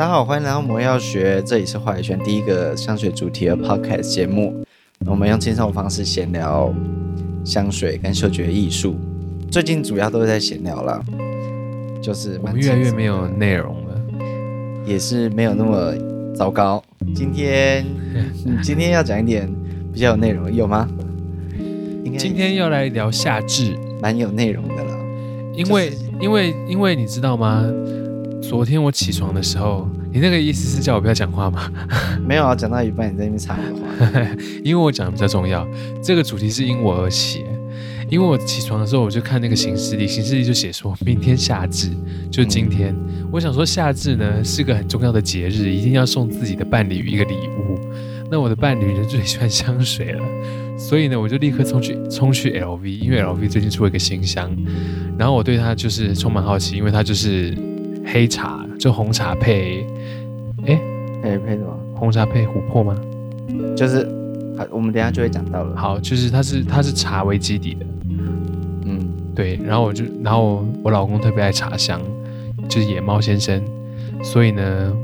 大家好，欢迎来到魔药学，这里是华语圈第一个香水主题的 podcast 节目。我们用轻松的方式闲聊香水跟嗅觉艺术。最近主要都是在闲聊了，就是我们越来越没有内容了，也是没有那么糟糕。今天你，今天要讲一点比较有内容，有吗？今天要来聊夏至，蛮有内容的了。因为，就是、因为，因为你知道吗？昨天我起床的时候，你那个意思是叫我不要讲话吗？没有啊，讲到一半你在那边插我话。因为我讲的比较重要，这个主题是因我而起。因为我起床的时候，我就看那个行事历，行事历就写说明天夏至，就今天。嗯、我想说夏至呢是个很重要的节日，一定要送自己的伴侣一个礼物。那我的伴侣呢最喜欢香水了，所以呢我就立刻冲去 冲去 LV，因为 LV 最近出了一个新香，然后我对它就是充满好奇，因为它就是。黑茶就红茶配，哎，配配什么？红茶配琥珀吗？就是，我们等下就会讲到了。好，就是它是它是茶为基底的，嗯，对。然后我就，然后我老公特别爱茶香，就是野猫先生，所以呢，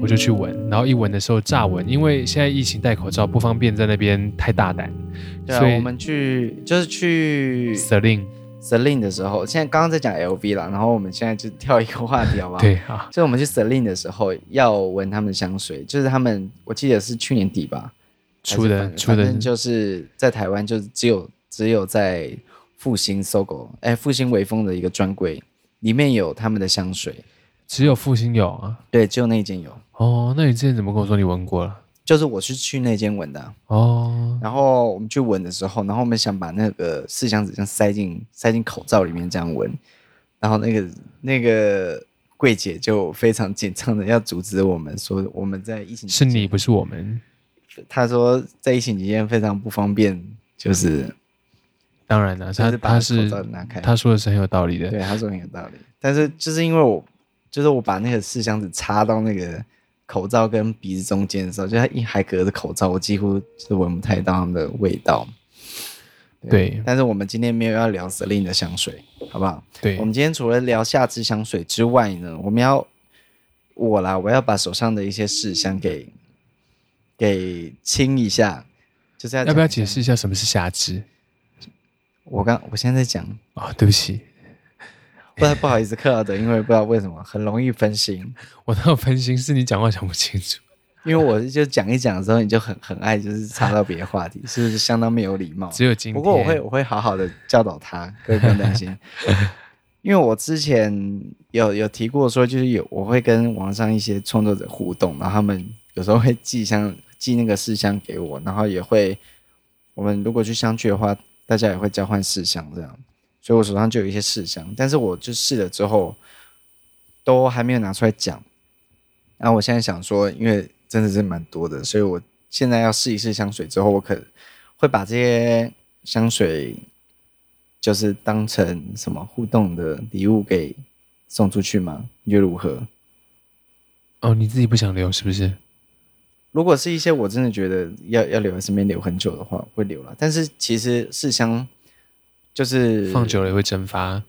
我就去闻。然后一闻的时候乍闻，因为现在疫情戴口罩不方便在那边太大胆，对啊，所以我们去就是去 Celine Celine 的时候，现在刚刚在讲 LV 啦，然后我们现在就跳一个话题好不好？对啊，所以我们去 Celine 的时候要闻他们的香水，就是他们，我记得是去年底吧出的，出的，就是在台湾，就是只有只有在复兴 SOGO，哎，复兴微风的一个专柜里面有他们的香水，只有复兴有啊？对，只有那一间有。哦，那你之前怎么跟我说你闻过了？就是我是去那间闻的、啊、哦，然后我们去闻的时候，然后我们想把那个四箱子这样塞进塞进口罩里面这样闻，然后那个那个柜姐就非常紧张的要阻止我们说我们在疫情是你不是我们，他说在疫情期间非常不方便，就是当然了，他他是他说的是很有道理的，对，他说很有道理，但是就是因为我就是我把那个四箱子插到那个。口罩跟鼻子中间的时候，就它一还隔着口罩，我几乎是闻不太到它们的味道。对，对，但是我们今天没有要聊 Celine 的香水，好不好？对，我们今天除了聊夏至香水之外呢，我们要我啦，我要把手上的一些试香给给清一下，就是要，要不要解释一下什么是夏至？我刚我现在在讲啊、哦，对不起。不太不好意思，克劳德，因为不知道为什么很容易分心。我那种分心是你讲话讲不清楚，因为我就讲一讲的时候，你就很很爱就是插到别的话题，是不是相当没有礼貌？只有今天。不过我会我会好好的教导他，各位不用担心。因为我之前有有提过说，就是有我会跟网上一些创作者互动，然后他们有时候会寄箱寄那个试箱给我，然后也会我们如果去相聚的话，大家也会交换试箱这样。所以我手上就有一些试香，但是我就试了之后，都还没有拿出来讲。然后我现在想说，因为真的是蛮多的，所以我现在要试一试香水之后，我可会把这些香水就是当成什么互动的礼物给送出去吗？你觉得如何？哦，你自己不想留是不是？如果是一些我真的觉得要要留在身边留很久的话，会留了。但是其实试香。就是放久了也会蒸发，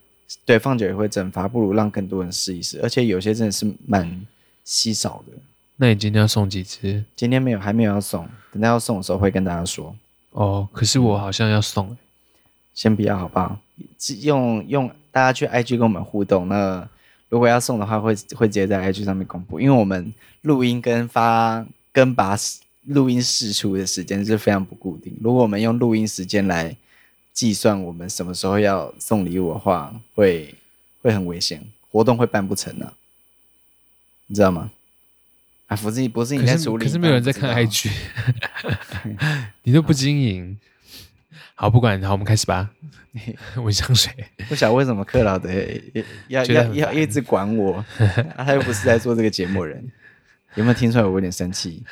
对，放久也会蒸发，不如让更多人试一试。而且有些真的是蛮稀少的。那你今天要送几只？今天没有，还没有要送。等到要送的时候会跟大家说。哦，可是我好像要送，先不要好不好？用用大家去 IG 跟我们互动。那如果要送的话，会会直接在 IG 上面公布，因为我们录音跟发跟把录音试出的时间是非常不固定。如果我们用录音时间来。计算我们什么时候要送礼物的话，会会很危险，活动会办不成呢、啊，你知道吗？啊，不是不是你在处理，可是没有人在看 IG，你都不经营。好，不管，好，我们开始吧。闻香水，不晓得为什么克劳德要要要要一直管我，啊、他又不是在做这个节目人，有没有听出来我有点生气？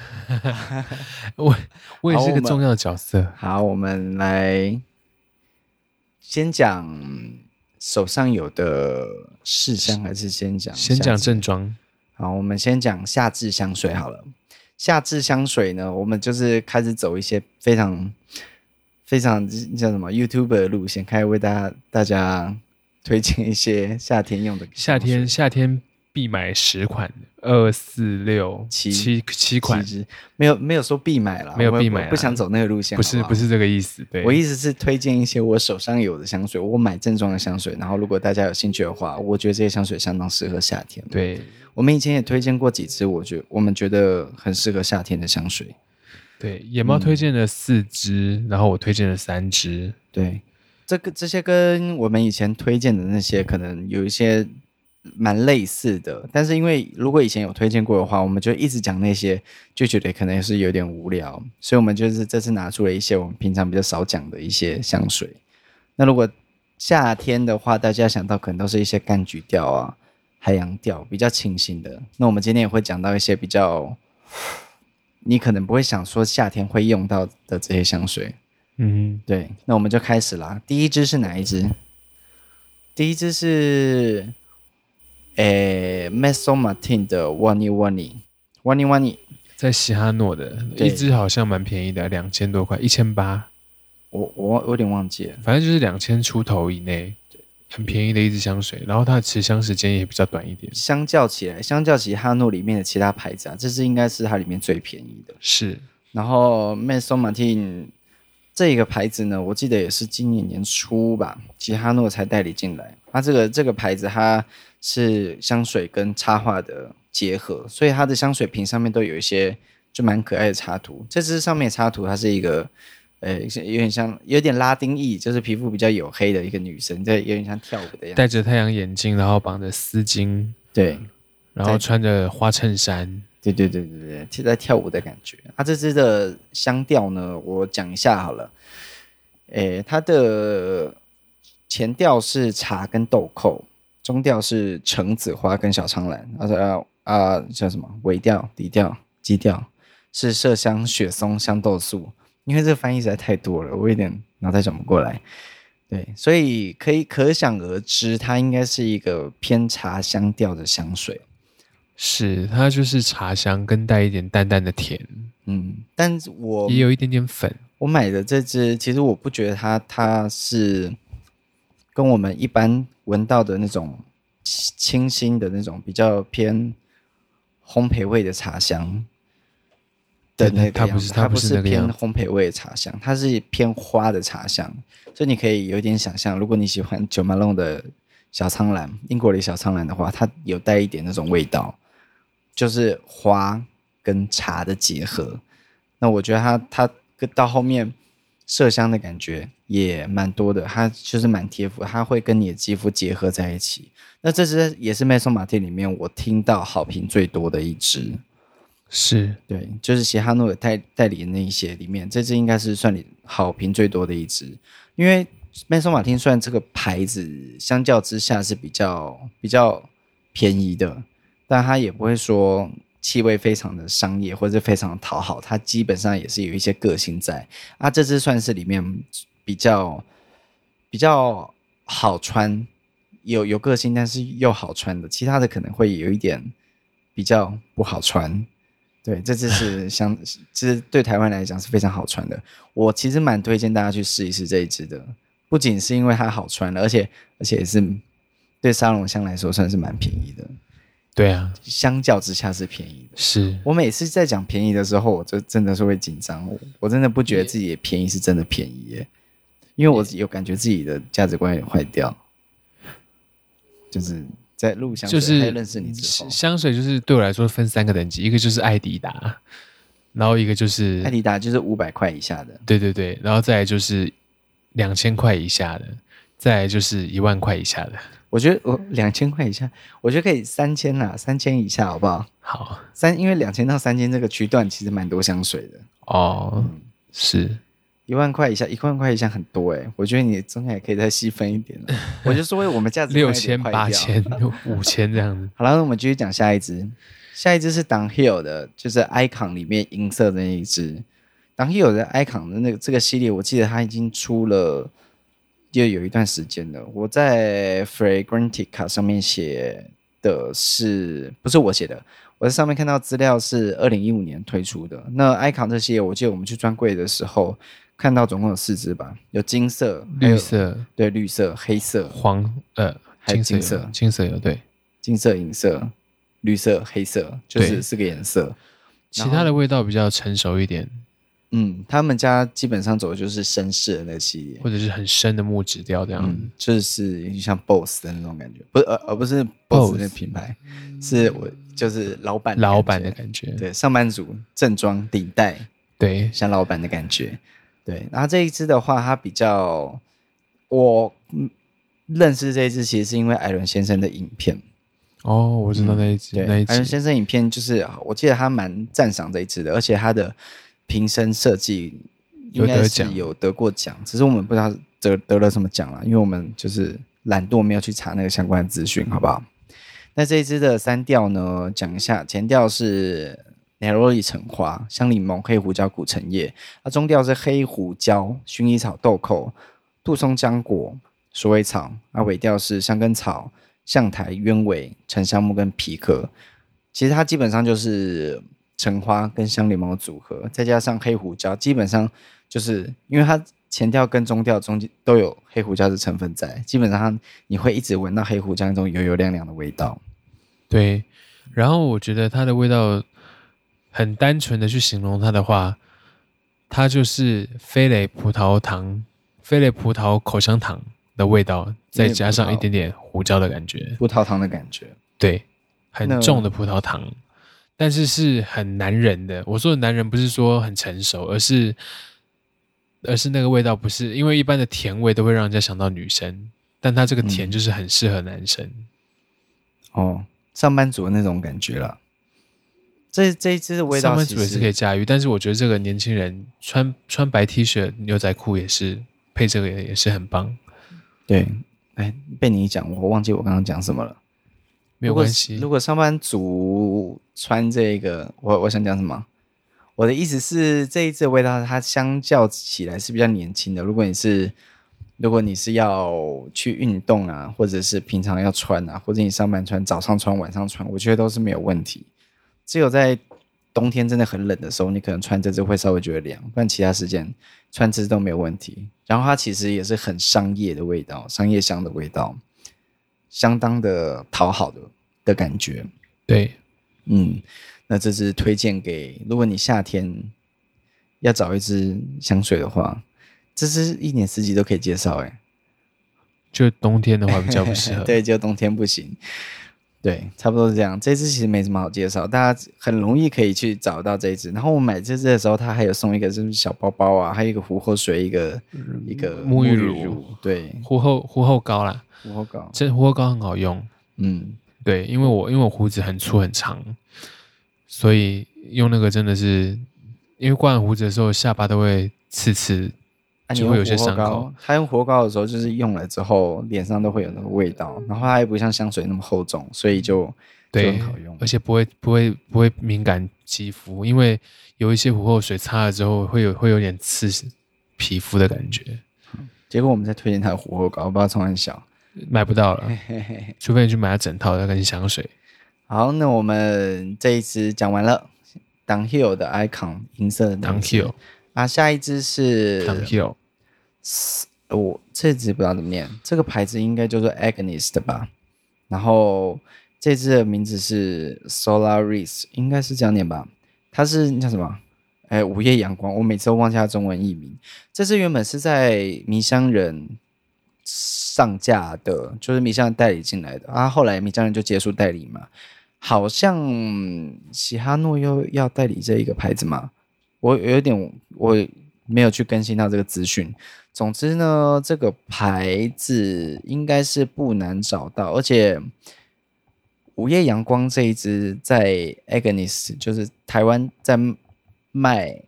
我我也是个重要的角色。好，好，我们来。先讲手上有的试香，还是先讲？先讲正装。好，我们先讲夏至香水好了。夏至香水呢，我们就是开始走一些非常非常叫什么 YouTuber 的路线，开始为大家大家推荐一些夏天用的。夏天夏天必买十款，二四六七七七款，没有没有说必买了，没有必买不想走那个路线好不是不是这个意思。对，我意思是推荐一些我手上有的香水，我买正装的香水，然后如果大家有兴趣的话，我觉得这些香水相当适合夏天。对，我们以前也推荐过几支，我觉我们觉得很适合夏天的香水。对，野猫推荐了四支，嗯，然后我推荐了三支。对，这个这些跟我们以前推荐的那些可能有一些蛮类似的，但是因为如果以前有推荐过的话，我们就一直讲那些，就觉得可能是有点无聊，所以我们就是这次拿出了一些我们平常比较少讲的一些香水。那如果夏天的话，大家想到可能都是一些柑橘调啊、海洋调，比较清新的。那我们今天也会讲到一些比较。你可能不会想说夏天会用到的这些香水，嗯，对，那我们就开始啦。第一支是哪一支？第一支是，诶，Maison Martin 的 Wani Wani Wani Wani，在西哈诺的一支好像蛮便宜的，两千多块，一千八。我我有点忘记了，反正就是两千出头以内。很便宜的一支香水，然后它的持香时间也比较短一点。相较起来，相较起哈诺里面的其他牌子啊，这支应该是它里面最便宜的。是，然后 Maison Martin 这个牌子呢，我记得也是今年年初吧，吉哈诺才代理进来。它这个这个牌子它是香水跟插画的结合，所以它的香水瓶上面都有一些就蛮可爱的插图。这支上面插图它是一个。呃，有点像，有点拉丁裔，就是皮肤比较黝黑的一个女生，在有点像跳舞的样子，戴着太阳眼镜，然后绑着丝巾，对，然后穿着花衬衫，对对对对对，其实在跳舞的感觉。它这支的香调呢，我讲一下好了。诶，它的前调是茶跟豆蔻，中调是橙子花跟小苍兰，啊啊啊叫什么？尾调、底调、基调是麝香、雪松、香豆素。因为这个翻译实在太多了，我有点脑袋转不过来。对，所以可以可想而知，它应该是一个偏茶香调的香水。是，它就是茶香，跟带一点淡淡的甜。嗯，但是我也有一点点粉。我买的这支，其实我不觉得它它是跟我们一般闻到的那种清新的那种比较偏烘焙味的茶香。的那个它不是它不是偏烘焙味的茶香，它是偏花的茶香，所以你可以有点想象，如果你喜欢九马龙的小苍兰，英国的小苍兰的话，它有带一点那种味道，就是花跟茶的结合。那我觉得它它到后面麝香的感觉也蛮多的，它就是蛮贴肤，它会跟你的肌肤结合在一起。那这支也是麦松马汀里面我听到好评最多的一支。是对，就是西哈诺代代理的那一些里面，这支应该是算你好评最多的一支。因为麦松马汀虽然这个牌子相较之下是比较比较便宜的，但它也不会说气味非常的商业或者非常讨好，它基本上也是有一些个性在。啊，这支算是里面比较比较好穿，有有个性但是又好穿的，其他的可能会有一点比较不好穿。对，这支是 相，其实对台湾来讲是非常好穿的。我其实蛮推荐大家去试一试这一支的，不仅是因为它好穿，而且而且也是对沙龙香来说算是蛮便宜的。对啊，相较之下是便宜的。是我每次在讲便宜的时候，我就真的是会紧张。我我真的不觉得自己的便宜是真的便宜耶，因为我有感觉自己的价值观也坏掉，就是。在路上就是认识你之后，香水就是对我来说分三个等级，一个就是爱迪达，然后一个就是爱迪达就是五百块以下的，对对对，然后再来就是两千块以下的，再来就是一万块以下的。我觉得我两千块以下，我觉得可以三千呐，三千以下好不好？好，三因为两千到三千这个区段其实蛮多香水的哦，嗯、是。一万块以下，一万块以下很多哎，我觉得你真的也可以再细分一点了。我就说我们价值六千、八千、五千这样子。好了，那我们继续讲下一支。下一支是 Dunhill 的，就是 Icon 里面银色的那一支。Dunhill 的 Icon 的那个这个系列，我记得它已经出了就有一段时间了。我在 Fragrantica 上面写的是，不是我写的？我在上面看到资料是二零一五年推出的。那 Icon 这些，我记得我们去专柜的时候。看到总共有四支吧，有金色、绿色，对，绿色、黑色、黄，呃，还有金色，金色有对，金色、银色，绿色、黑色，就是四个颜色。其他的味道比较成熟一点。嗯，他们家基本上走的就是绅士的那个系列，或者是很深的木质调这样、嗯，就是像 BOSS 的那种感觉，不是而而不是 BOSS 那品牌，是我就是老板老板的感觉，对，上班族正装领带，对，像老板的感觉，对。然后这一支的话，它比较我认识这一支，其实是因为艾伦先生的影片。哦，我知道那一支，嗯、那艾伦先生影片就是我记得他蛮赞赏这一支的，而且他的。瓶身设计应该是有得过奖，只是我们不知道得得了什么奖了，因为我们就是懒惰，没有去查那个相关的资讯，好不好？那这一支的三调呢，讲一下，前调是 Neroli 橙花、香柠檬、黑胡椒、苦橙叶，那中调是黑胡椒、薰衣草、豆蔻、杜松浆果、鼠尾草，那尾调是香根草、橡台、鸢尾、沉香木跟皮革。其实它基本上就是。橙花跟香柠檬的组合，再加上黑胡椒，基本上就是因为它前调跟中调中间都有黑胡椒的成分在，基本上你会一直闻到黑胡椒那种油油亮亮的味道。对，然后我觉得它的味道很单纯的去形容它的话，它就是飞雷葡萄糖、飞雷葡萄口香糖的味道，再加上一点点胡椒的感觉，葡萄糖的感觉，对，很重的葡萄糖。但是是很男人的，我说的男人不是说很成熟，而是而是那个味道不是，因为一般的甜味都会让人家想到女生，但它这个甜就是很适合男生。嗯、哦，上班族的那种感觉了。这这一支的味道，上班族也是可以驾驭，但是我觉得这个年轻人穿穿白 T 恤、牛仔裤也是配这个也也是很棒。对，哎，被你一讲，我忘记我刚刚讲什么了。没有关系。如果上班族穿这个，我我想讲什么？我的意思是，这一支的味道它相较起来是比较年轻的。如果你是，如果你是要去运动啊，或者是平常要穿啊，或者你上班穿，早上穿，晚上穿，我觉得都是没有问题。只有在冬天真的很冷的时候，你可能穿这支会稍微觉得凉，不然其他时间穿这支都没有问题。然后它其实也是很商业的味道，商业香的味道。相当的讨好的的感觉，对，嗯，那这支推荐给如果你夏天要找一支香水的话，这支一年四季都可以介绍，哎，就冬天的话比较不适合，对，就冬天不行，对，差不多是这样。这支其实没什么好介绍，大家很容易可以去找到这支。然后我买这支的时候，它还有送一个就是小包包啊，还有一个护后水，一个、嗯、一个沐浴乳，对，护后护后膏啦。壶后膏，这壶后膏很好用。嗯，对，因为我因为我胡子很粗很长，所以用那个真的是，因为刮完胡子的时候下巴都会刺刺，就会有些伤口。他用壶后膏的时候，就是用了之后脸上都会有那个味道，然后它也不像香水那么厚重，所以就对很好用，而且不会不会不会敏感肌肤，因为有一些壶后水擦了之后会有会有点刺皮肤的感觉。结果我们在推荐他的壶后膏，我不知道从很小。买不到了，除非你去买它整套的跟香水。好，那我们这一支讲完了，Down Hill 的 Icon 银色的 Down Hill 啊，下一支是 Dunhill，我这支不知道怎么念，这个牌子应该叫做 Agnes 的吧？然后这支的名字是 Solaris，应该是这样念吧？它是叫什么？哎，午夜阳光，我每次都忘记它中文译名。这支原本是在迷香人。上架的，就是米香代理进来的啊，后来米香人就结束代理嘛，好像喜哈诺又要代理这一个牌子嘛，我有点我没有去更新到这个资讯。总之呢，这个牌子应该是不难找到，而且午夜阳光这一支在 Agnes 就是台湾在卖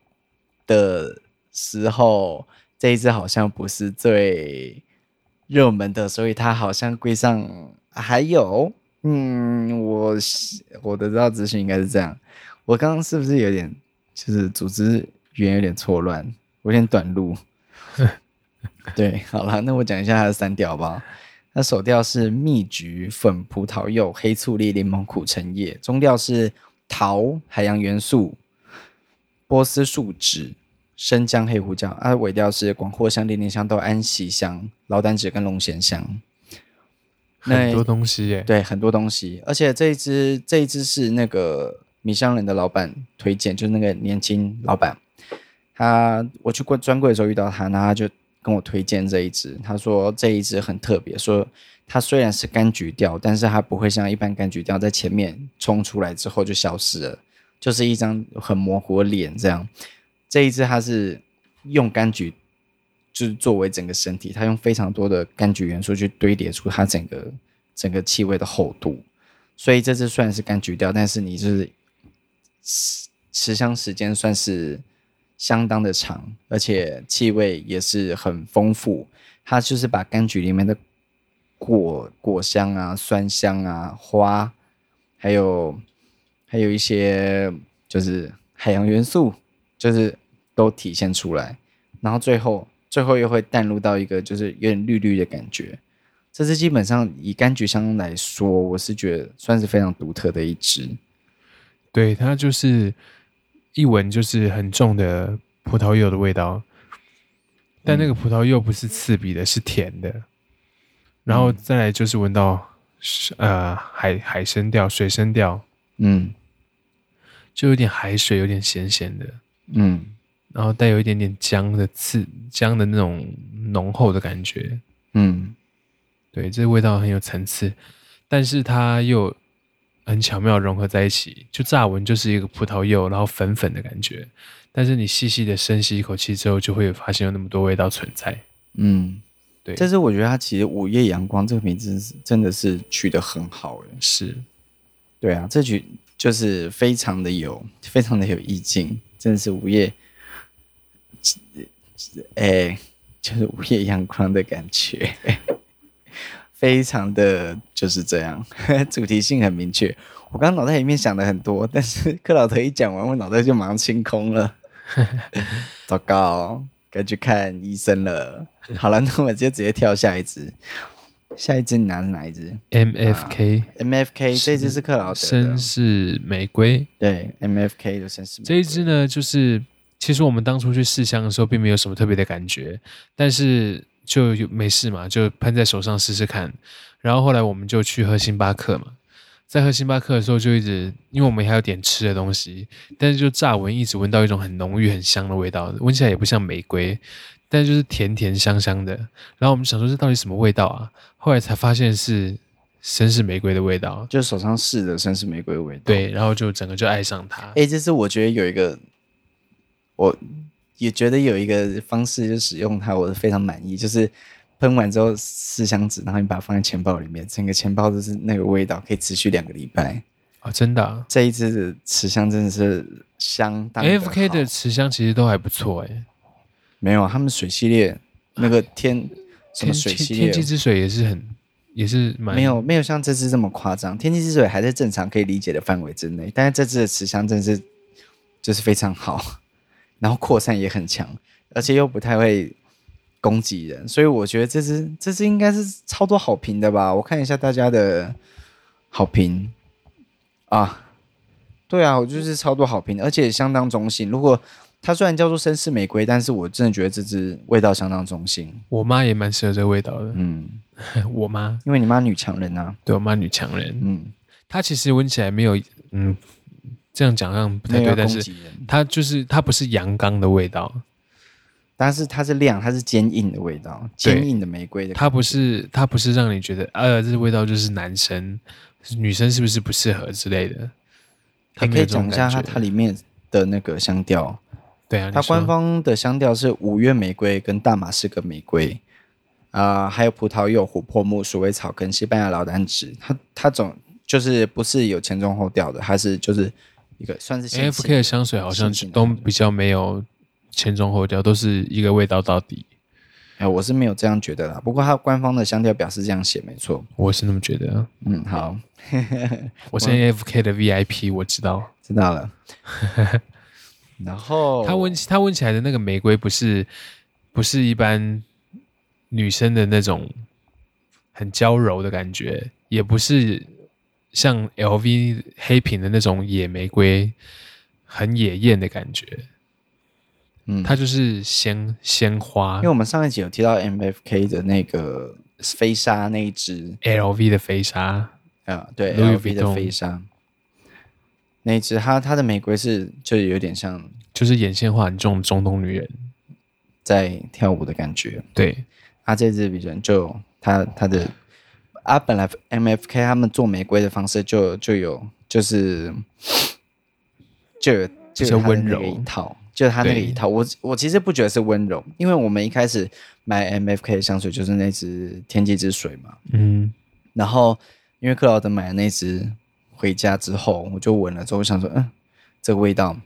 的时候，这一支好像不是最。热门的，所以它好像柜上还有，嗯，我我得到资讯应该是这样。我刚刚是不是有点就是组织语言有点错乱，有点短路？对，好了，那我讲一下它的三调吧。它首调是蜜橘、粉葡萄柚、黑醋栗、柠檬、苦橙叶；中调是桃、海洋元素、波斯树脂。生姜、黑胡椒，啊，尾调是广藿香、连莲香豆、安息香、劳丹脂跟龙涎香。很多东西耶，对，很多东西，而且这一支这一支是那个米香人的老板推荐，就是那个年轻老板，他我去过专柜的时候遇到他，然后他就跟我推荐这一支，他说这一支很特别，说它虽然是柑橘调，但是它不会像一般柑橘调在前面冲出来之后就消失了，就是一张很模糊的脸这样，这一支它是用柑橘。就是作为整个身体，它用非常多的柑橘元素去堆叠出它整个整个气味的厚度，所以这支虽然是柑橘调，但是你就是持持香时间算是相当的长，而且气味也是很丰富。它就是把柑橘里面的果果香啊、酸香啊、花，还有还有一些就是海洋元素，就是都体现出来，然后最后。最后又会淡入到一个就是有点绿绿的感觉，这支基本上以柑橘香来说，我是觉得算是非常独特的一支。对，它就是一闻就是很重的葡萄柚的味道，但那个葡萄柚不是刺鼻的，是甜的。然后再来就是闻到呃海海参调、水生调，嗯，就有点海水，有点咸咸的，嗯。然后带有一点点姜的刺，姜的那种浓厚的感觉，嗯，对，这个味道很有层次，但是它又很巧妙融合在一起，就乍闻就是一个葡萄柚，然后粉粉的感觉，但是你细细的深吸一口气之后，就会发现有那么多味道存在，嗯，对。但是我觉得它其实午夜阳光这个名字真的是取得很好，是，对啊，这曲就是非常的有，非常的有意境，真的是午夜。哎、欸，就是午夜阳光的感觉，非常的就是这样，主题性很明确。我刚刚脑袋里面想的很多，但是 克劳德一讲完，我脑袋就马上清空了。糟糕，该去看医生了。好了，那我们就直接跳下一支。下一支你拿的哪一支？M F K，M F K，这支是克劳德绅士玫瑰。对，M F K 的绅士玫瑰。这一支呢，就是。其实我们当初去试香的时候，并没有什么特别的感觉，但是就有没事嘛，就喷在手上试试看。然后后来我们就去喝星巴克嘛，在喝星巴克的时候，就一直因为我们还有点吃的东西，但是就乍闻一直闻到一种很浓郁、很香的味道，闻起来也不像玫瑰，但就是甜甜香香的。然后我们想说这到底什么味道啊？后来才发现是绅士玫瑰的味道，就手上试的绅士玫瑰的味道。对，然后就整个就爱上它。哎，这是我觉得有一个。我也觉得有一个方式就使用它，我是非常满意。就是喷完之后试箱子，然后你把它放在钱包里面，整个钱包都是那个味道，可以持续两个礼拜啊！真的，啊，这一支的持香真的是相当。AFK 的持香其实都还不错哎，没有他们水系列那个天什么水系列，天气之水也是很也是蛮没有没有像这支这么夸张。天气之水还在正常可以理解的范围之内，但是这支的持香真的是就是非常好。然后扩散也很强，而且又不太会攻击人，所以我觉得这支这支应该是超多好评的吧？我看一下大家的好评啊，对啊，我就是超多好评，而且相当中性。如果它虽然叫做绅士玫瑰，但是我真的觉得这支味道相当中性。我妈也蛮适合这个味道的，嗯，我妈，因为你妈女强人啊，对我妈女强人，嗯，她其实闻起来没有，嗯。这样讲好像不太对，但是它就是它不是阳刚的味道，但是它是亮，它是坚硬的味道，坚硬的玫瑰的。它不是它不是让你觉得呃，这个味道就是男生女生是不是不适合之类的？你可以讲一下它它里面的那个香调。对啊，它官方的香调是五月玫瑰跟大马士革玫瑰啊、呃，还有葡萄柚、琥珀木、鼠尾草跟西班牙老丹脂。它它总就是不是有前中后调的，它是就是。一个算是 AFK 的香水，好像都比较没有前中后调，都是一个味道到底。哎，我是没有这样觉得啦。不过它官方的香调表示这样写，没错，我是那么觉得。嗯，好，我是 AFK 的 VIP，我知道，知道了。然后它闻它闻起来的那个玫瑰，不是不是一般女生的那种很娇柔的感觉，也不是。像 LV 黑瓶的那种野玫瑰，很野艳的感觉。嗯，它就是鲜鲜花。因为我们上一集有提到 MFK 的那个飞沙那一只。LV 的飞沙。啊，对 Louis 的飞沙。那一只，它它的玫瑰是就有点像，就是眼线画很重中东女人。在跳舞的感觉。对，它这支比较就它它的啊，本来 MFK 他们做玫瑰的方式就就有就是就有就是温柔。一套。就是他那个一套，我我其实不觉得是温柔，因为我们一开始买 MFK 的香水就是那支天际之水嘛，嗯，然后因为克劳德买了那支回家之后，我就闻了之后，我想说，嗯，这个味道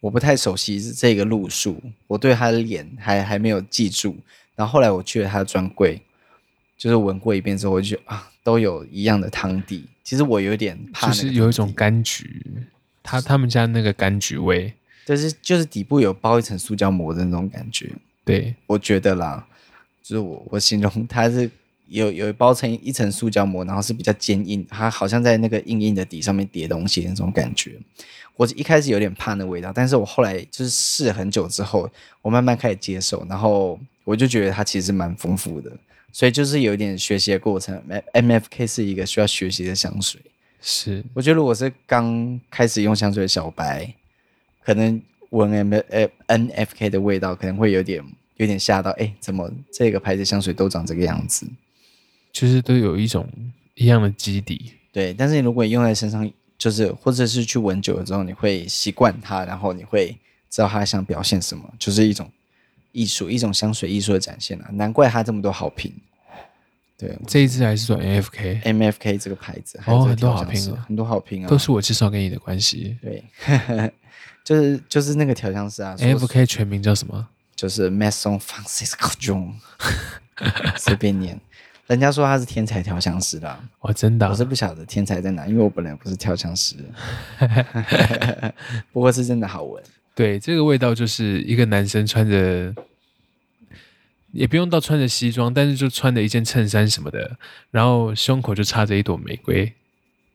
我不太熟悉是这个路数，我对他的脸还还没有记住，然后后来我去了他的专柜，就是闻过一遍之后，我就觉得啊，都有一样的汤底，其实我有点怕，就是有一种柑橘，他他们家那个柑橘味。就是就是底部有包一层塑胶膜的那种感觉，对，我觉得啦，就是我我形容它是有有包成一层塑胶膜，然后是比较坚硬，它好像在那个硬硬的底上面叠东西那种感觉。我一开始有点怕那味道，但是我后来就是试了很久之后，我慢慢开始接受，然后我就觉得它其实蛮丰富的，所以就是有一点学习的过程。MFK 是一个需要学习的香水，是，我觉得如果是刚开始用香水的小白。可能闻 M F N F K 的味道，可能会有点有点吓到。哎、欸，怎么这个牌子香水都长这个样子？就是都有一种一样的基底。对，但是你如果用在身上，就是或者是去闻久了之后，你会习惯它，然后你会知道它想表现什么，就是一种艺术，一种香水艺术的展现啊！难怪它这么多好评。对，这一支还是说 M F K M F K 这个牌子，哦，很多好评啊，很多好评啊，都是我介绍给你的关系。对。就是就是那个调香师啊，MFK 全名叫什么？就是 Maison Francisco John，随便念。人家说他是天才调香师啦，哦，真的，我是不晓得天才在哪，因为我本来不是调香师。不过是真的好闻。对，这个味道就是一个男生穿着，也不用到穿着西装，但是就穿着一件衬衫什么的，然后胸口就插着一朵玫瑰。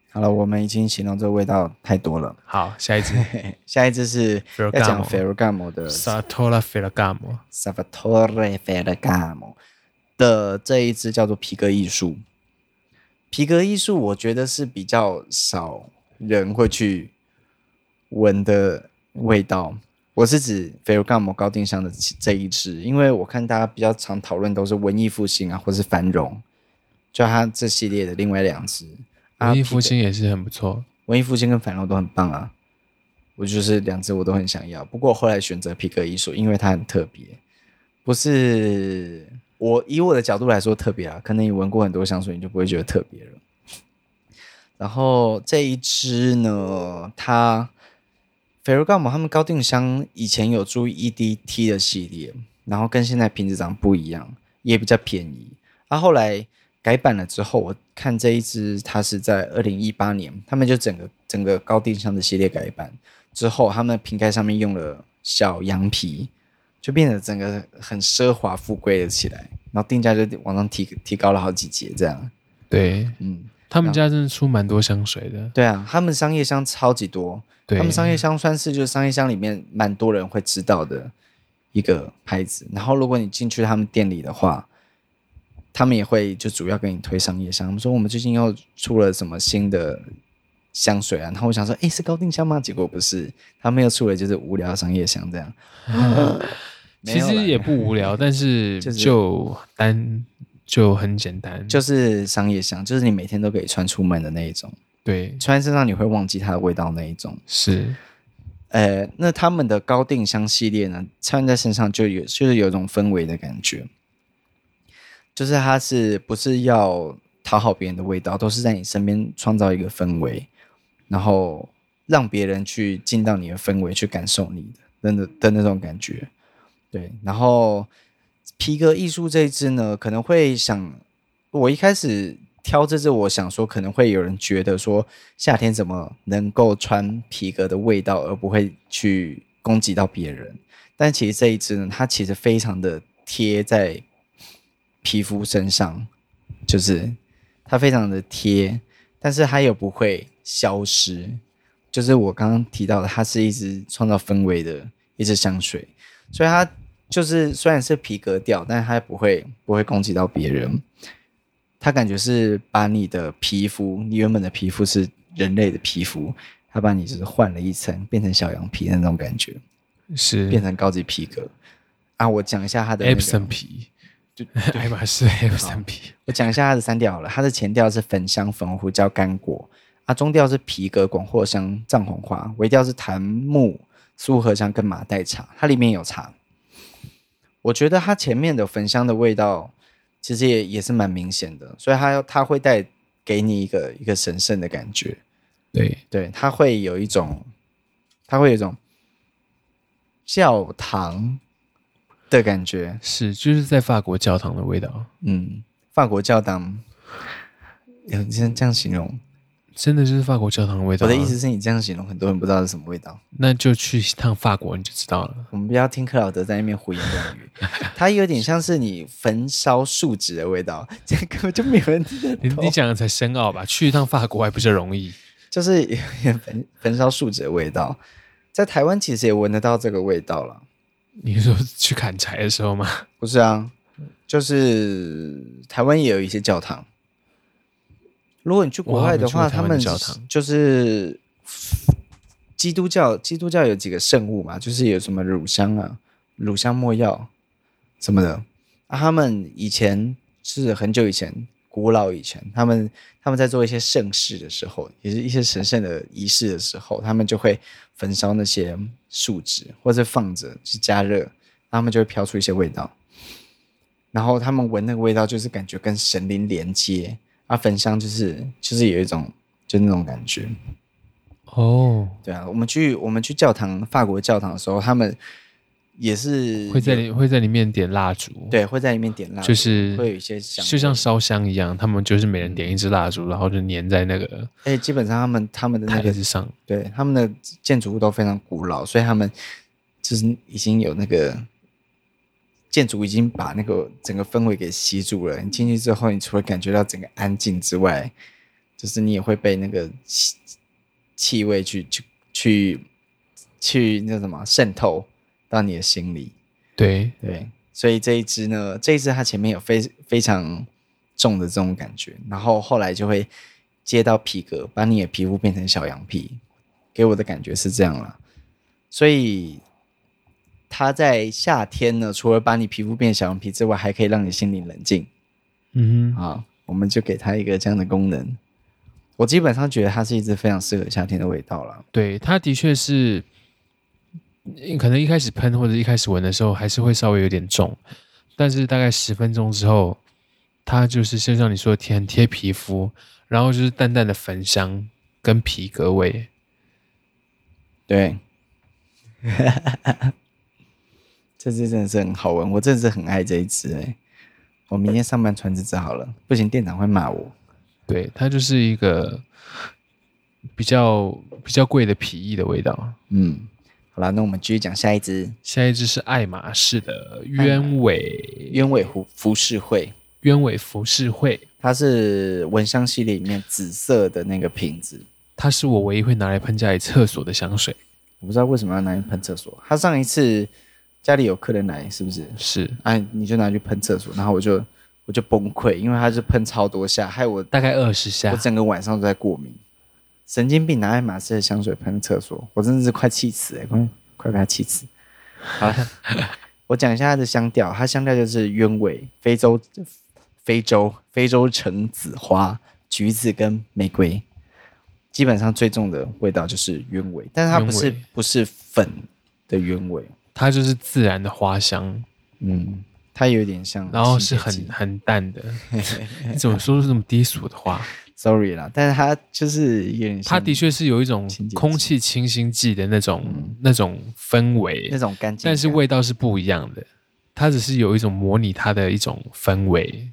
好了，我们已经形容这个味道太多了。好，下一支，下一支是要讲 Ferragamo 的 Salvatore Ferragamo，Salvatore Ferragamo 的这一支叫做皮革艺术。皮革艺术，我觉得是比较少人会去闻的味道。我是指 Ferragamo 高定香的这一支，因为我看大家比较常讨论都是文艺复兴啊，或是繁荣，就它这系列的另外两支。文艺复兴也是很不错，文艺复兴跟繁荣都很棒啊，我就是两支我都很想要。不过后来选择皮革艺术，因为它很特别，不是我以我的角度来说特别啊，可能你闻过很多香水，你就不会觉得特别了。然后这一支呢，它 Ferragamo 他们高定箱以前有出 EDT 的系列，然后跟现在瓶子长不一样，也比较便宜。啊，后来。改版了之后，我看这一支，它是在二零一八年，他们就整个整个高定箱的系列改版之后，他们瓶盖上面用了小羊皮，就变得整个很奢华富贵了起来，然后定价就往上提提高了好几节，这样。对，嗯，他们家真的出蛮多香水的。对啊，他们商业香超级多，对他们商业香算是就是商业香里面蛮多人会知道的一个牌子。然后如果你进去他们店里的话。他们也会就主要给你推商业香，他们说我们最近又出了什么新的香水啊，然后我想说，哎，是高定香吗？结果不是，他们又出了就是无聊商业香这样。嗯、其实也不无聊，但是就单就很简单，就是商业香，就是你每天都可以穿出门的那一种。对，穿在身上你会忘记它的味道那一种。是，呃，那他们的高定香系列呢，穿在身上就有就是有一种氛围的感觉。就是它是不是要讨好别人的味道，都是在你身边创造一个氛围，然后让别人去进到你的氛围去感受你的的的那种感觉。对，然后皮革艺术这一支呢，可能会想，我一开始挑这支，我想说可能会有人觉得说夏天怎么能够穿皮革的味道而不会去攻击到别人，但其实这一支呢，它其实非常的贴在。皮肤身上，就是它非常的贴，但是它又不会消失。就是我刚刚提到的，它是一支创造氛围的一支香水，所以它就是虽然是皮革调，但是它不会不会攻击到别人。它感觉是把你的皮肤，你原本的皮肤是人类的皮肤，它把你就是换了一层，变成小羊皮的那种感觉，是变成高级皮革啊！我讲一下它的、那个、Epson 皮，就爱马仕 Epson 皮。我讲一下它的三调好了，它的前调是粉香、粉红胡椒、干果啊，中调是皮革、广藿香、藏红花，尾调是檀木、苏合香跟马黛茶，它里面有茶。我觉得它前面的焚香的味道其实也也是蛮明显的，所以它它会带给你一个一个神圣的感觉。对对，它会有一种，它会有一种教堂的感觉，是就是在法国教堂的味道。嗯，法国教堂，有这样这样形容。真的就是法国教堂的味道。我的意思是你这样形容，很多人不知道是什么味道。那就去一趟法国你就知道了。我们不要听克劳德在那边胡言乱语，它有点像是你焚烧树脂的味道，这根本就没有人知道。你你讲的才深奥吧？去一趟法国还不是容易？就是有点焚焚烧树脂的味道，在台湾其实也闻得到这个味道了。你说去砍柴的时候吗？不是啊，就是台湾也有一些教堂。如果你去国外的话，他们就是基督教，基督教有几个圣物嘛，就是有什么乳香啊、乳香没药什么的。啊，他们以前是很久以前，古老以前，他们他们在做一些盛事的时候，也是一些神圣的仪式的时候，他们就会焚烧那些树脂，或者放着去加热，他们就会飘出一些味道。然后他们闻那个味道，就是感觉跟神灵连接。啊，焚香就是就是有一种就那种感觉哦，对啊，我们去我们去教堂，法国教堂的时候，他们也是会在里会在里面点蜡烛，对，会在里面点蜡烛，就是会有一些香，就像烧香一样，他们就是每人点一支蜡烛，然后就粘在那个，而且基本上他们他们的那个台子上，对，他们的建筑物都非常古老，所以他们就是已经有那个。建筑已经把那个整个氛围给吸住了。你进去之后，你除了感觉到整个安静之外，就是你也会被那个气气味去去去去那什么渗透到你的心里。对对，所以这一支呢，这一支它前面有非非常重的这种感觉，然后后来就会接到皮革，把你的皮肤变成小羊皮，给我的感觉是这样了。所以。它在夏天呢，除了把你皮肤变小羊皮之外，还可以让你心灵冷静。嗯哼，啊，我们就给它一个这样的功能。我基本上觉得它是一支非常适合夏天的味道了。对，它的确是，可能一开始喷或者一开始闻的时候还是会稍微有点重，但是大概十分钟之后，它就是就像你说的很贴皮肤，然后就是淡淡的焚香跟皮革味。对。这支真的是很好闻，我真的是很爱这一支哎！我明天上班穿这支好了，不行店长会骂我。对，它就是一个比较比较贵的皮衣的味道。嗯，好了，那我们继续讲下一支。下一支是爱马仕的鸢尾鸢尾服服饰会，鸢尾服饰会，它是蚊香系列里面紫色的那个瓶子，它是我唯一会拿来喷家里厕所的香水。我不知道为什么要拿来喷厕所，它上一次。家里有客人来，是不是？是，哎、啊，你就拿去喷厕所，然后我就我就崩溃，因为他是喷超多下，害我大概二十下，我整个晚上都在过敏。神经病拿爱马仕的香水喷厕所，我真的是快气死哎，快快把他气死。好，我讲一下它的香调，它香调就是鸢尾、非洲、非洲、非洲橙子花、橘子跟玫瑰，基本上最重的味道就是鸢尾，但是它不是不是粉的鸢尾。它就是自然的花香，嗯，它有点像，然后是很很淡的，你怎么说是这么低俗的话？Sorry 啦，但是它就是有点，它的确是有一种空气清新剂的那种、嗯、那种氛围，那种干净，但是味道是不一样的。它只是有一种模拟它的一种氛围，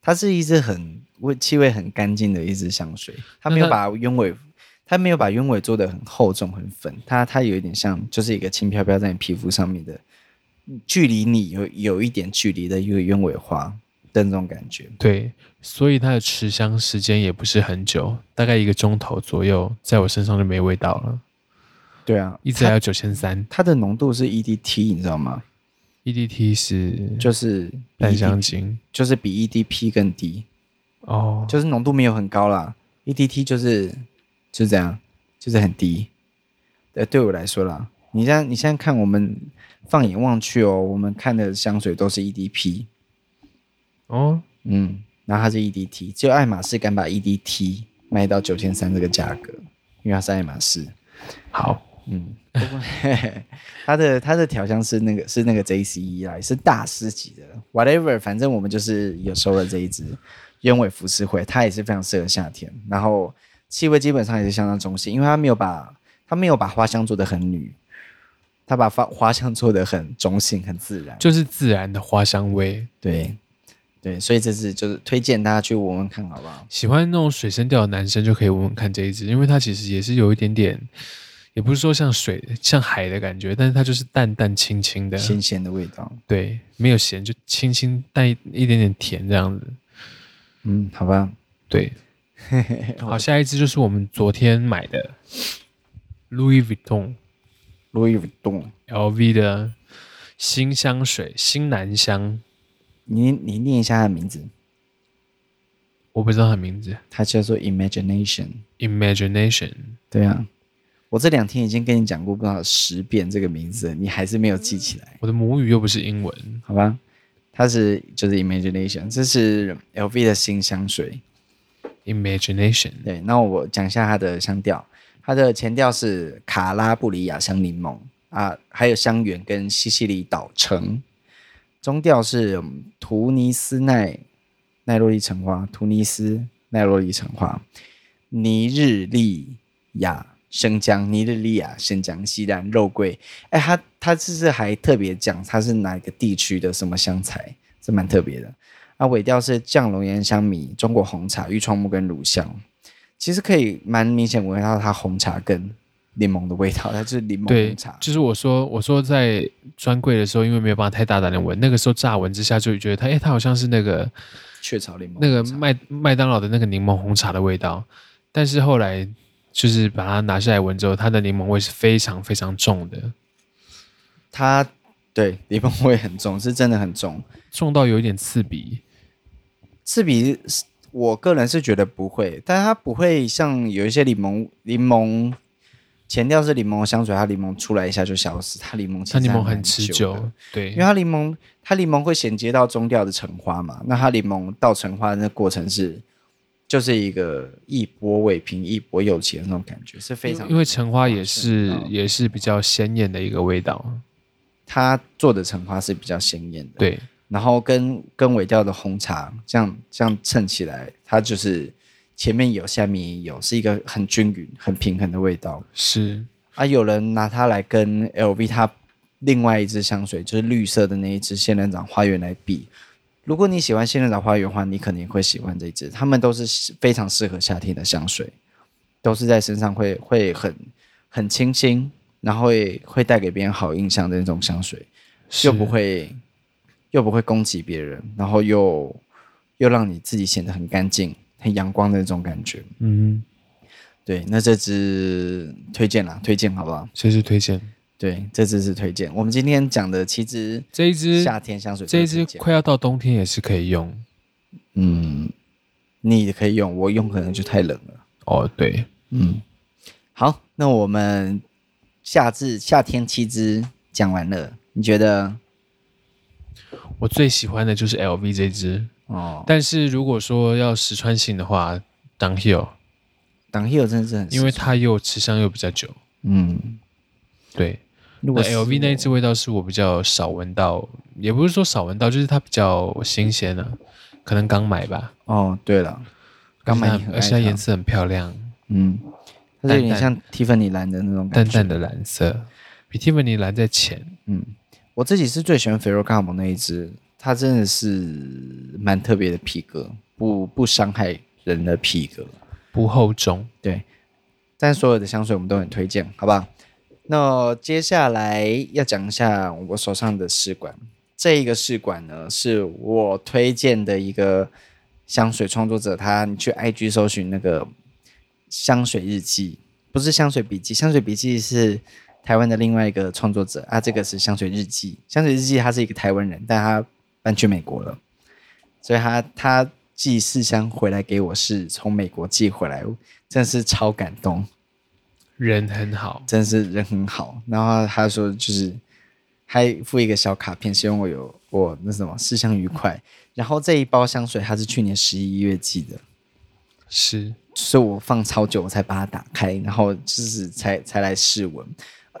它是一支很味气味很干净的一支香水，它没有把鸢尾。它没有把鸢尾做的很厚重、很粉，它它有一点像，就是一个轻飘飘在你皮肤上面的，距离你有有一点距离的一个鸢尾花的那种感觉。对，所以它的持香时间也不是很久，大概一个钟头左右，在我身上就没味道了。对啊，一直还有九千三，它的浓度是 EDT，你知道吗？EDT 是就是淡香精，就是比 EDP 更低。哦，就是浓度没有很高啦，EDT 就是就是这样，就是很低。对，对我来说啦，你现在你现在看我们放眼望去哦，我们看的香水都是 EDP。哦，嗯，然后它是 EDT，只有爱马仕敢把 EDT 卖到九千三这个价格，因为它是爱马仕。好，嗯，它的它的调香是那个是那个 JCE 来，是大师级的，whatever，反正我们就是有收了这一支鸢尾浮世绘，它也是非常适合夏天，然后气味基本上也是相当中性，因为他没有把他没有把花香做的很女，他把花花香做的很中性，很自然，就是自然的花香味，对。对，所以这支就是推荐大家去闻闻看，好不好？喜欢那种水生调的男生就可以闻闻看这一支，因为它其实也是有一点点，也不是说像水、像海的感觉，但是它就是淡淡清清的，咸咸的味道。对，没有咸，就清清带,一点点甜这样子。嗯，好吧。对，好，下一支就是我们昨天买的 Louis Vuitton，Louis Vuitton，LV 的新香水，新男香。你你念一下它的名字，我不知道它的名字，它叫做 Imagination。Imagination，对啊，我这两天已经跟你讲过不知道十遍这个名字，你还是没有记起来。我的母语又不是英文，好吧？它是就是 Imagination，这是 LV 的新香水。Imagination，对，那我讲一下它的香调，它的前调是卡拉布里亚香柠檬啊，还有香橼跟西西里岛橙。中调是突尼斯奈奈洛丽橙花，突尼斯奈洛丽橙花，尼日利亚生姜，尼日利亚生姜，西兰肉桂。哎，他他这是还特别讲它是哪个地区的什么香材，是蛮特别的。啊，尾调是酱龙涎香米，中国红茶、玉创木跟乳香。其实可以蛮明显闻到它红茶跟。柠檬的味道，它就是柠檬红茶。就是我说，我说在专柜的时候，因为没有办法太大胆的闻，那个时候乍闻之下就觉得它，哎、欸，它好像是那个雀巢柠檬，那个麦麦当劳的那个柠檬红茶的味道。但是后来就是把它拿下来闻之后，它的柠檬味是非常非常重的。它对柠檬味很重，是真的很重，重到有一点刺鼻。刺鼻，我个人是觉得不会，但它不会像有一些柠檬柠檬。前调是柠檬香水，它柠檬出来一下就消失，它柠檬它柠檬很持久，对，因为它柠檬它柠檬会衔接到中调的橙花嘛，那它柠檬到橙花的那个过程是就是一个一波未平一波又起的那种感觉，是非常因为橙花也是也是比较鲜艳的一个味道，它做的橙花是比较鲜艳的，对，然后跟跟尾调的红茶这样这样衬起来，它就是。前面有，下面也有，是一个很均匀、很平衡的味道。是啊，有人拿它来跟 LV 它另外一支香水，就是绿色的那一支仙人掌花园来比。如果你喜欢仙人掌花园的话，你肯定会喜欢这一支。它们都是非常适合夏天的香水，都是在身上会会很很清新，然后会会带给别人好印象的那种香水，又不会又不会攻击别人，然后又又让你自己显得很干净。很阳光的那种感觉，嗯，对，那这支推荐啦，推荐好不好？这支推荐，对，这支是推荐。我们今天讲的七支，这一支夏天香水，这一支快要到冬天也是可以用，嗯，你也可以用，我用可能就太冷了。哦，对，嗯，好，那我们夏至夏天七支讲完了，你觉得？我最喜欢的就是 LV 这支。哦，但是如果说要实穿性的话，Downhill，Downhill 真的是很，因为它又持香又比较久。嗯，对。如果 LV 那一支味道是我比较少闻到，也不是说少闻到，就是它比较新鲜了，可能刚买吧。哦，对了，刚买，而且它颜色很漂亮。嗯，它有点像蒂芙尼蓝的那种淡淡的蓝色，比蒂芙尼蓝再浅。嗯，我自己是最喜欢 Ferragamo 那一只。它真的是蛮特别的皮革，不不伤害人的皮革，不厚重。对，但所有的香水我们都很推荐，好不好？那接下来要讲一下我手上的试管，这一个试管呢是我推荐的一个香水创作者，他你去 IG 搜寻那个香水日记，不是香水笔记，香水笔记是台湾的另外一个创作者啊，这个是香水日记，香水日记他是一个台湾人，但他。搬去美国了，所以他他寄四箱回来给我，是从美国寄回来，真的是超感动。人很好，真的是人很好。然后他说，就是还附一个小卡片，希望我有我那什么四箱愉快。然后这一包香水，它是去年十一月寄的，是，所以我放超久我才把它打开，然后就是才才来试闻。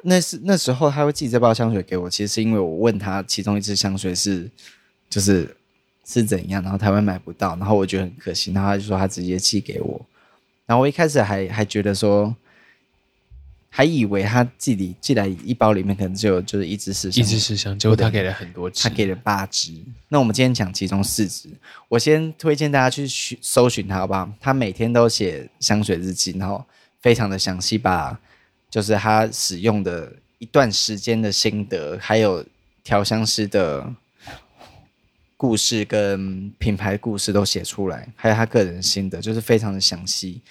那是那时候他会寄这包香水给我，其实是因为我问他其中一支香水是就是是怎样，然后台湾买不到，然后我觉得很可惜，然后他就说他直接寄给我，然后我一开始还还觉得说，还以为他寄里寄来一包里面可能只有就是一支试香，一支是香，结果他给了很多支，他给了八支。那我们今天讲其中四支，我先推荐大家去搜寻他好不好？他每天都写香水日记，然后非常的详细把。就是他使用的一段时间的心得，还有调香师的故事跟品牌故事都写出来，还有他个人心得，就是非常的详细。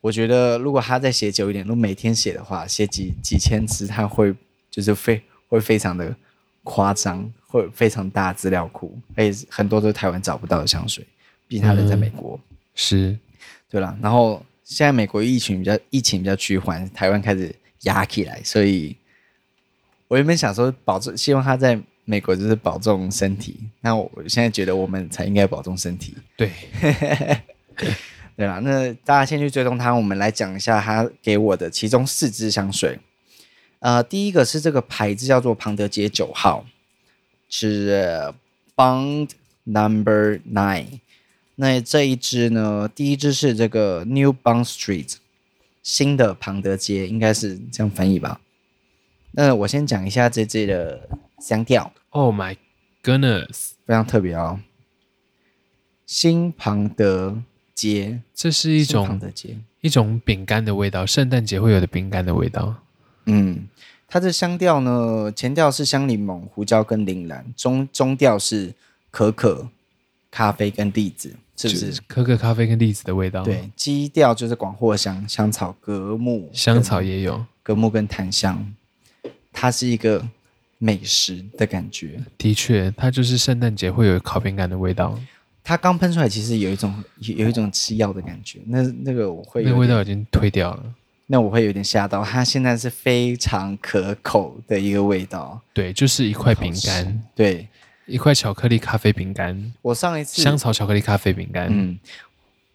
我觉得如果他再写久一点，如果每天写的话，写几几千字，他会就是非会非常的夸张，会非常大资料库，而且很多都是台湾找不到的香水，毕竟他人在美国。嗯、是，对啦，然后。现在美国疫情比较疫情比较趋缓，台湾开始压起来，所以我原本想说保重，希望他在美国就是保重身体。那我现在觉得我们才应该保重身体。对，对啦？那大家先去追踪他，我们来讲一下他给我的其中四支香水。呃，第一个是这个牌子叫做庞德街九号，是 Bond Number Nine。那这一支呢？第一支是这个 New Bond Street，新的庞德街，应该是这样翻译吧？那我先讲一下这支的香调。Oh my goodness，非常特别哦！新庞德街，这是一种庞德街一种饼干的味道，圣诞节会有的饼干的味道。嗯，它的香调呢，前调是香柠檬、胡椒跟铃兰，中中调是可可、咖啡跟栗子。是不是可可咖啡跟栗子的味道？对，基调就是广藿香、香草、格木，香草也有格木跟檀香，它是一个美食的感觉。的确，它就是圣诞节会有烤饼干的味道。它刚喷出来，其实有一种有一种吃药的感觉。那那个我会，那味道已经退掉了。那我会有点吓到。它现在是非常可口的一个味道。对，就是一块饼干。对。一块巧克力咖啡饼干，我上一次香草巧克力咖啡饼干，嗯，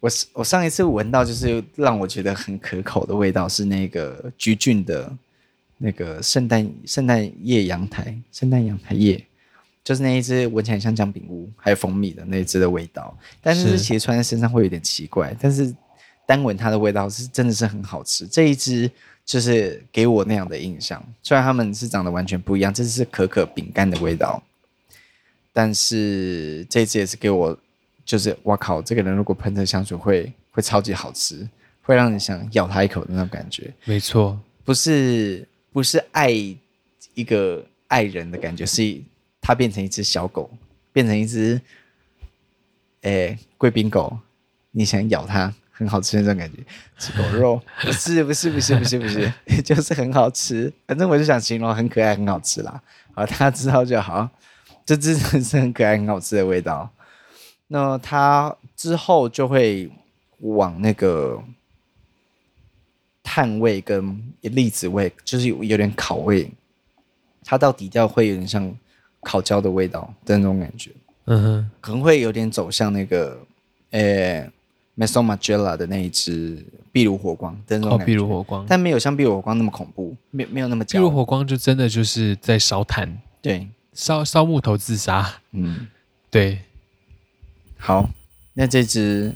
我我上一次闻到就是让我觉得很可口的味道是那个橘郡的，那个圣诞圣诞夜阳台，圣诞阳台夜，就是那一只闻起来像姜饼屋还有蜂蜜的那一只的味道，但是其实穿在身上会有点奇怪，但是单闻它的味道是真的是很好吃，这一只就是给我那样的印象，虽然它们是长得完全不一样，这是可可饼干的味道。但是这次也是给我，就是哇靠，这个人如果喷这香水会会超级好吃，会让你想咬他一口的那种感觉。没错，不是不是爱一个爱人的感觉，是它变成一只小狗，变成一只诶贵宾狗，你想咬它很好吃那种感觉，吃狗肉不是不是不是不是不是，就是很好吃。反正我就想形容很可爱很好吃啦，好，大家知道就好。这支是很可爱、很好吃的味道。那它之后就会往那个炭味跟栗子味，就是有，有点烤味。它到底调会有点像烤焦的味道的那种感觉。嗯哼，可能会有点走向那个呃 Maison Margiela 的那一只壁炉火光的那种感觉。壁炉火光，但没有像壁炉火光那么恐怖，没没有那么焦。壁炉火光就真的就是在烧炭。对。烧烧木头自杀，嗯，对，好，那这只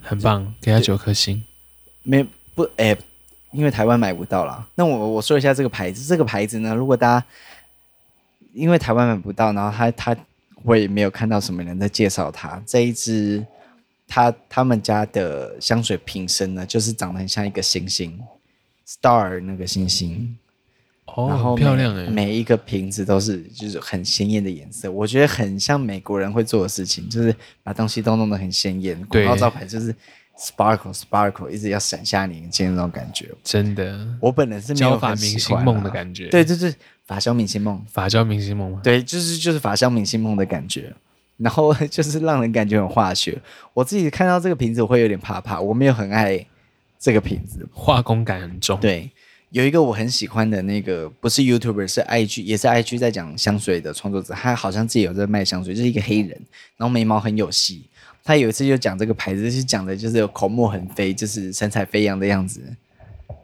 很棒，给他九颗星。没不哎、欸，因为台湾买不到啦。那我我说一下这个牌子，这个牌子呢，如果大家因为台湾买不到，然后他他我也没有看到什么人在介绍它。这一只他他们家的香水瓶身呢，就是长得很像一个星星，star 那个星星。哦，然后漂亮哎！每一个瓶子都是就是很鲜艳的颜色，我觉得很像美国人会做的事情，就是把东西都弄得很鲜艳。广告招牌就是 sparkle sparkle，一直要闪瞎你眼睛那种感觉。真的，我本人是没有很喜欢、啊、明星梦的感觉。对，就是法香明星梦，法香明星梦。对，就是就是法香明星梦的感觉。然后就是让人感觉很化学。我自己看到这个瓶子我会有点怕怕，我没有很爱这个瓶子，化工感很重。对，有一个我很喜欢的那个，不是 YouTuber，是 IG，也是 IG 在讲香水的创作者，他好像自己有在卖香水，就是一个黑人，然后眉毛很有戏。他有一次就讲这个牌子，是讲的就是口沫横飞，就是神采飞扬的样子，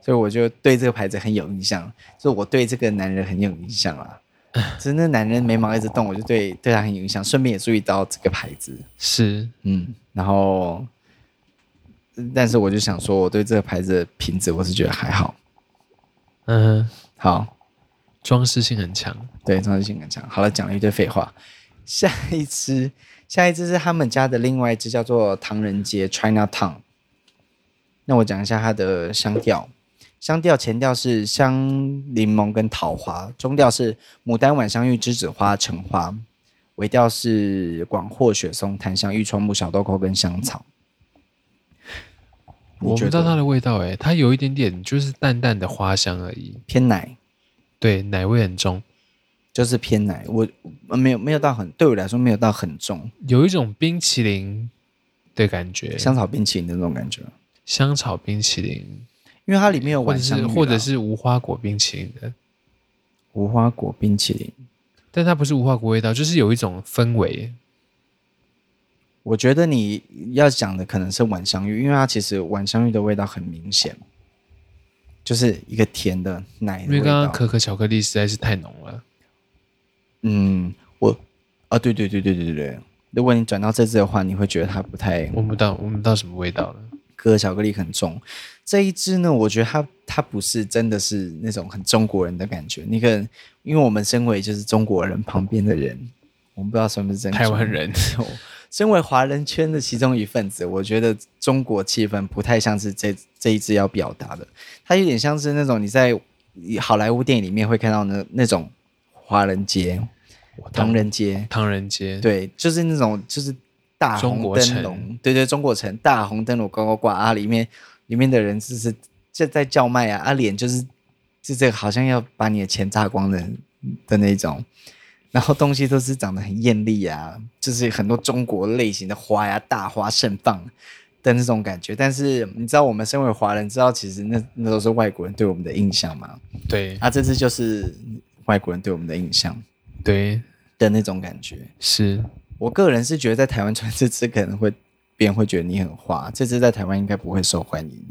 所以我就对这个牌子很有印象，就我对这个男人很有印象啊。只是那男人眉毛一直动，我就对对他很有印象，顺便也注意到这个牌子。是。嗯，然后，但是我就想说，我对这个牌子的瓶子，我是觉得还好，嗯，好，装饰性很强，对，装饰性很强。好了，讲了一堆废话，下一支。下一支是他们家的另外一支，叫做唐人街 （China Town）。那我讲一下它的香调。香调前调是香柠檬跟桃花，中调是牡丹、晚香玉、栀子花、橙花，尾调是广藿、雪松、檀香、玉川木、小豆蔻跟香草。我不知道它的味道，诶，它有一点点就是淡淡的花香而已，偏奶，对，奶味很重。就是偏奶，我没有没有到很，对我来说没有到很重，有一种冰淇淋的感觉，香草冰淇淋的那种感觉，香草冰淇淋，因为它里面有晚香玉，或者是无花果冰淇淋的，无花果冰淇淋，但它不是无花果味道，就是有一种氛围。我觉得你要讲的可能是晚香玉，因为它其实晚香玉的味道很明显，就是一个甜的奶的，因为刚刚可可巧克力实在是太浓了。嗯，我啊，对对对对对对对，如果你转到这支的话，你会觉得它不太闻不到，闻不到什么味道了。可可巧克力很重，这一支呢，我觉得它它不是真的是那种很中国人的感觉。你可能因为我们身为就是中国人旁边的人，我们不知道是不是真台湾人，身为华人圈的其中一份子，我觉得中国气氛不太像是这这一支要表达的。它有点像是那种你在好莱坞电影里面会看到那那种。华人街、唐人街、唐人街，对，就是那种就是大红灯笼，对对，中国城大红灯笼高高挂啊，里面里面的人就是就在叫卖啊，啊脸就是就这个好像要把你的钱榨光的的那种，然后东西都是长得很艳丽啊，就是很多中国类型的花呀，大花盛放的那种感觉。但是你知道，我们身为华人，知道其实那那都是外国人对我们的印象吗？对，啊，这次就是。外国人对我们的印象，对的那种感觉，是我个人是觉得在台湾穿这支可能会别人会觉得你很花，这支在台湾应该不会受欢迎，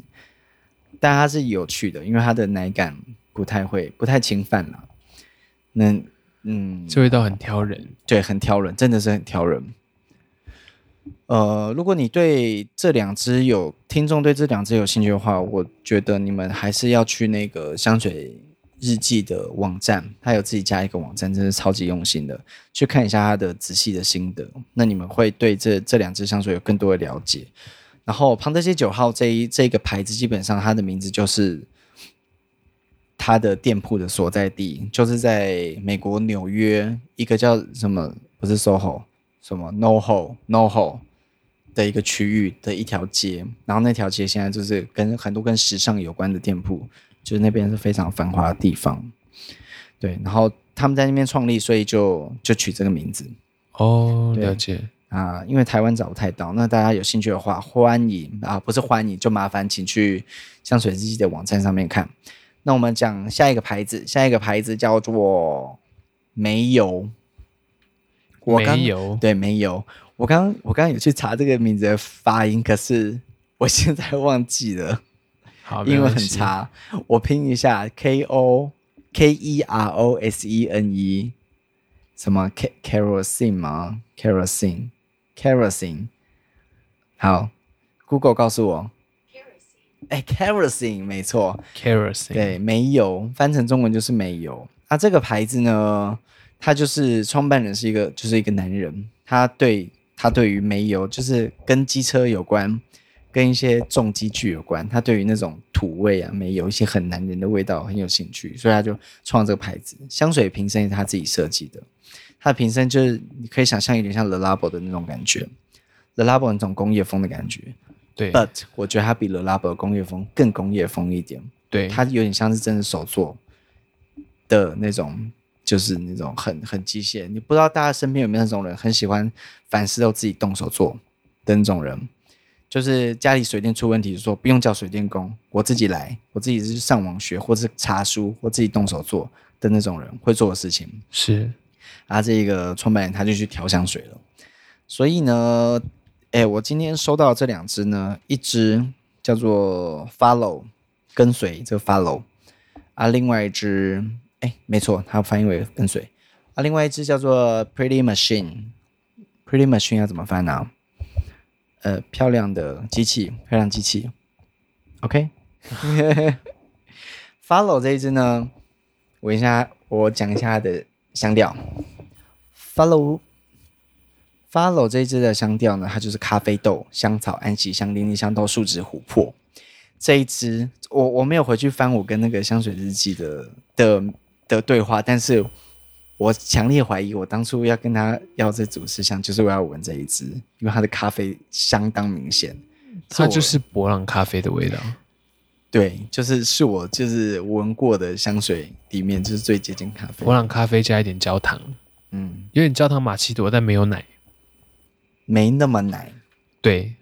但它是有趣的，因为它的奶感不太会不太侵犯了。那嗯，这味道很挑人，对，很挑人，真的是很挑人。呃，如果你对这两支有听众对这两支有兴趣的话，我觉得你们还是要去那个香水。日记的网站，他有自己加一个网站，真是超级用心的，去看一下他的仔细的心得。那你们会对这这两支香水有更多的了解。然后庞德街九号这一这个牌子，基本上它的名字就是它的店铺的所在地，就是在美国纽约一个叫什么不是 SOHO 什么 NoHo NoHo 的一个区域的一条街。然后那条街现在就是跟很多跟时尚有关的店铺。就是那边是非常繁华的地方，对，然后他们在那边创立，所以就就取这个名字。哦，了解啊，因为台湾找不太到，那大家有兴趣的话，欢迎啊，不是欢迎，就麻烦请去香水日记的网站上面看。那我们讲下一个牌子，下一个牌子叫做煤油。我刚玫油，对，煤油。我刚我刚刚有去查这个名字的发音，可是我现在忘记了。英文很差，我拼一下，K O K E R O S E N E，什么 kerosene 吗？kerosene，kerosene，好，Google 告诉我，哎，kerosene，没错，kerosene，对，煤油，翻成中文就是煤油。啊，这个牌子呢，它就是创办人是一个，就是一个男人，他对他对于煤油就是跟机车有关。跟一些重机具有关，他对于那种土味啊，煤油一些很男人的味道很有兴趣，所以他就创这个牌子。香水瓶身也是他自己设计的，他的瓶身就是你可以想象有点像 Le Labo 的那种感觉，Le Labo 那种工业风的感觉。对，But 我觉得它比 Le Labo 的工业风更工业风一点。对，它有点像是真的手做的那种就是那种很很机械。你不知道大家身边有没有那种人，很喜欢凡事都自己动手做的那种人，就是家里水电出问题，就说不用叫水电工，我自己来，我自己是上网学，或者是查书，或自己动手做的那种人会做的事情。是，啊，这个创办人他就去调香水了。所以呢，哎，我今天收到这两支呢，一支叫做 Follow 跟随，这个 Follow 啊，另外一支。哎，没错，它翻译为跟随啊。另外一只叫做 Pretty Machine，Pretty Machine 要怎么翻呢、啊？呃，漂亮的机器，漂亮机器。OK，Follow 这一支呢，我一下我讲一下它的香调，Follow。Follow，Follow 这一支的香调呢，它就是咖啡豆、香草、安息香、零陵香豆、树脂、琥珀。这一支我我没有回去翻我跟那个香水日记的的。的对话，但是我强烈怀疑，我当初要跟他要这组试香，就是我要闻这一支，因为它的咖啡相当明显，它就是伯朗咖啡的味道。对，就是是我就是闻过的香水里面就是最接近咖啡。伯朗咖啡加一点焦糖，嗯，有点焦糖玛奇朵，但没有奶，没那么难。对，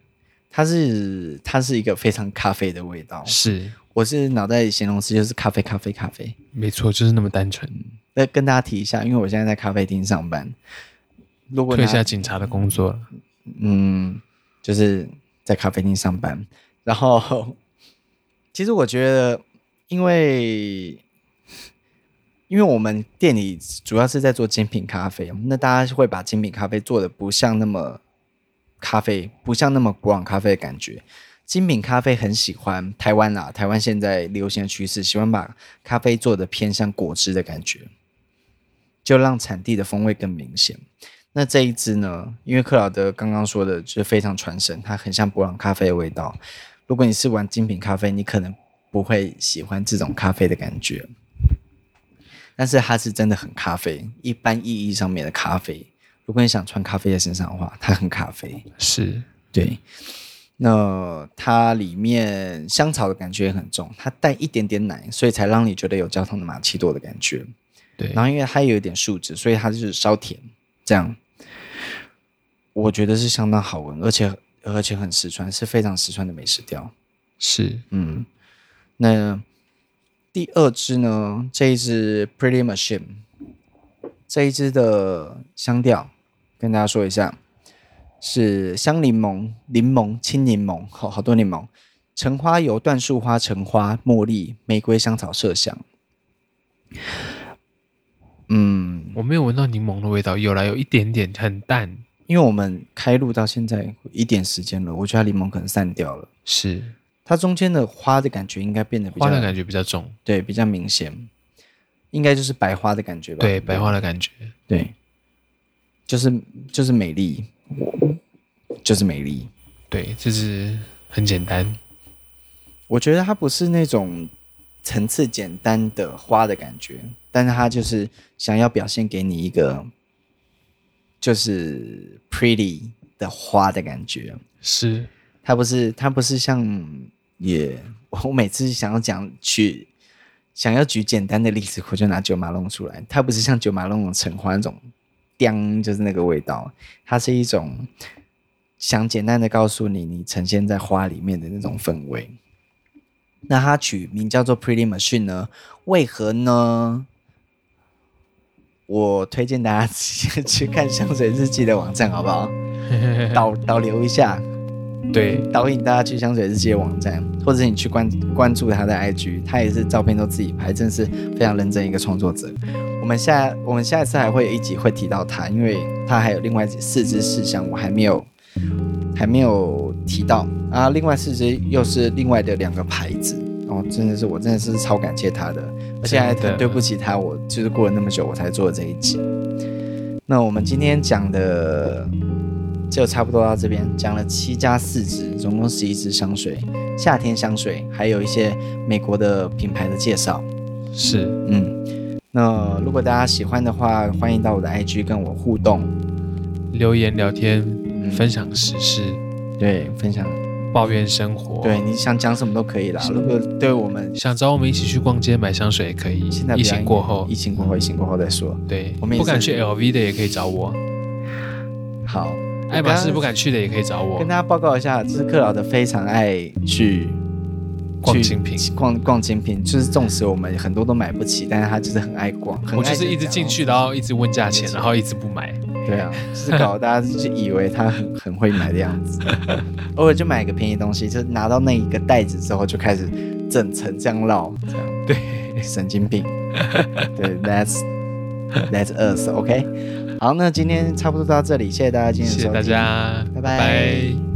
它是它是一个非常咖啡的味道，是。我是脑袋里形容词就是咖啡，咖啡，咖啡，没错，就是那么单纯。那跟大家提一下，因为我现在在咖啡厅上班，如果退下警察的工作，嗯，就是在咖啡厅上班。然后，其实我觉得，因为因为我们店里主要是在做精品咖啡，那大家会把精品咖啡做的不像那么咖啡，不像那么古朗咖啡的感觉。精品咖啡很喜欢台湾啦，台湾现在流行的趋势，喜欢把咖啡做的偏向果汁的感觉，就让产地的风味更明显。那这一支呢？因为克劳德刚刚说的就是非常传神，它很像伯朗咖啡的味道。如果你是玩精品咖啡，你可能不会喜欢这种咖啡的感觉，但是它是真的很咖啡，一般意义上面的咖啡。如果你想穿咖啡在身上的话，它很咖啡，是对。那它里面香草的感觉也很重，它带一点点奶，所以才让你觉得有焦糖的玛奇朵的感觉。对，然后因为它有一点树脂，所以它就是稍甜，这样我觉得是相当好闻，而且而且很实穿，是非常实穿的美食调。是，嗯。那第二支呢？这一支 Pretty Machine，这一支的香调跟大家说一下。是香柠檬、柠檬、青柠檬，好好多柠檬，橙花油、椴树花、橙花、茉莉、玫瑰、香草、麝香。嗯，我没有闻到柠檬的味道，有来，有一点点，很淡。因为我们开录到现在一点时间了，我觉得柠檬可能散掉了。是，它中间的花的感觉应该变得比较，花的感觉比较重，对，比较明显，应该就是白花的感觉吧？对，白花的感觉，对，就是就是美丽。就是美丽，对，就是很简单。我觉得它不是那种层次简单的花的感觉，但是它就是想要表现给你一个就是 pretty 的花的感觉。是，它不是，它不是像也，我每次想要讲举，想要举简单的例子，我就拿九马龙出来。它不是像九马龙的橙花那种。叮就是那个味道，它是一种想简单的告诉你，你呈现在花里面的那种氛围。那它取名叫做 Pretty Machine 呢？为何呢？我推荐大家直 接去看香水日记的网站，好不好？导导流一下。对，导引大家去香水日记的网站，或者是你去关关注他的 IG，他也是照片都自己拍，真是非常认真一个创作者。我们下我们下一次还会有一集会提到他，因为他还有另外四支试香我还没有还没有提到啊。另外四支又是另外的两个牌子哦，真的是我真的是超感谢他的，而且还很对不起他，我就是过了那么久我才做这一集。那我们今天讲的。就差不多到这边，讲了七加四支，总共十一支香水，夏天香水，还有一些美国的品牌的介绍。是，嗯，那如果大家喜欢的话，欢迎到我的 IG 跟我互动，留言聊天，分享时事，对，分享抱怨生活，对，你想讲什么都可以啦。如果对我们想找我们一起去逛街买香水也可以。现在疫情过后，疫情过后，疫情过后再说。对，我们不敢去 LV 的也可以找我。好，爱马仕不敢去的也可以找我。跟大家报告一下，就是克劳德非常爱去。逛精品，逛逛精品，就是纵使我们很多都买不起，但是他就是很爱逛。爱我就是一直进去，然后一直问价钱，然后一直不买。对啊，就是搞大家就以为他很很会买的样子。偶尔就买个便宜东西，就拿到那一个袋子之后，就开始整层这样绕，这样 对，神经病。对，That's That's us，OK。好，那今天差不多到这里，谢谢大家今天的收听，谢谢大家，拜拜。拜拜。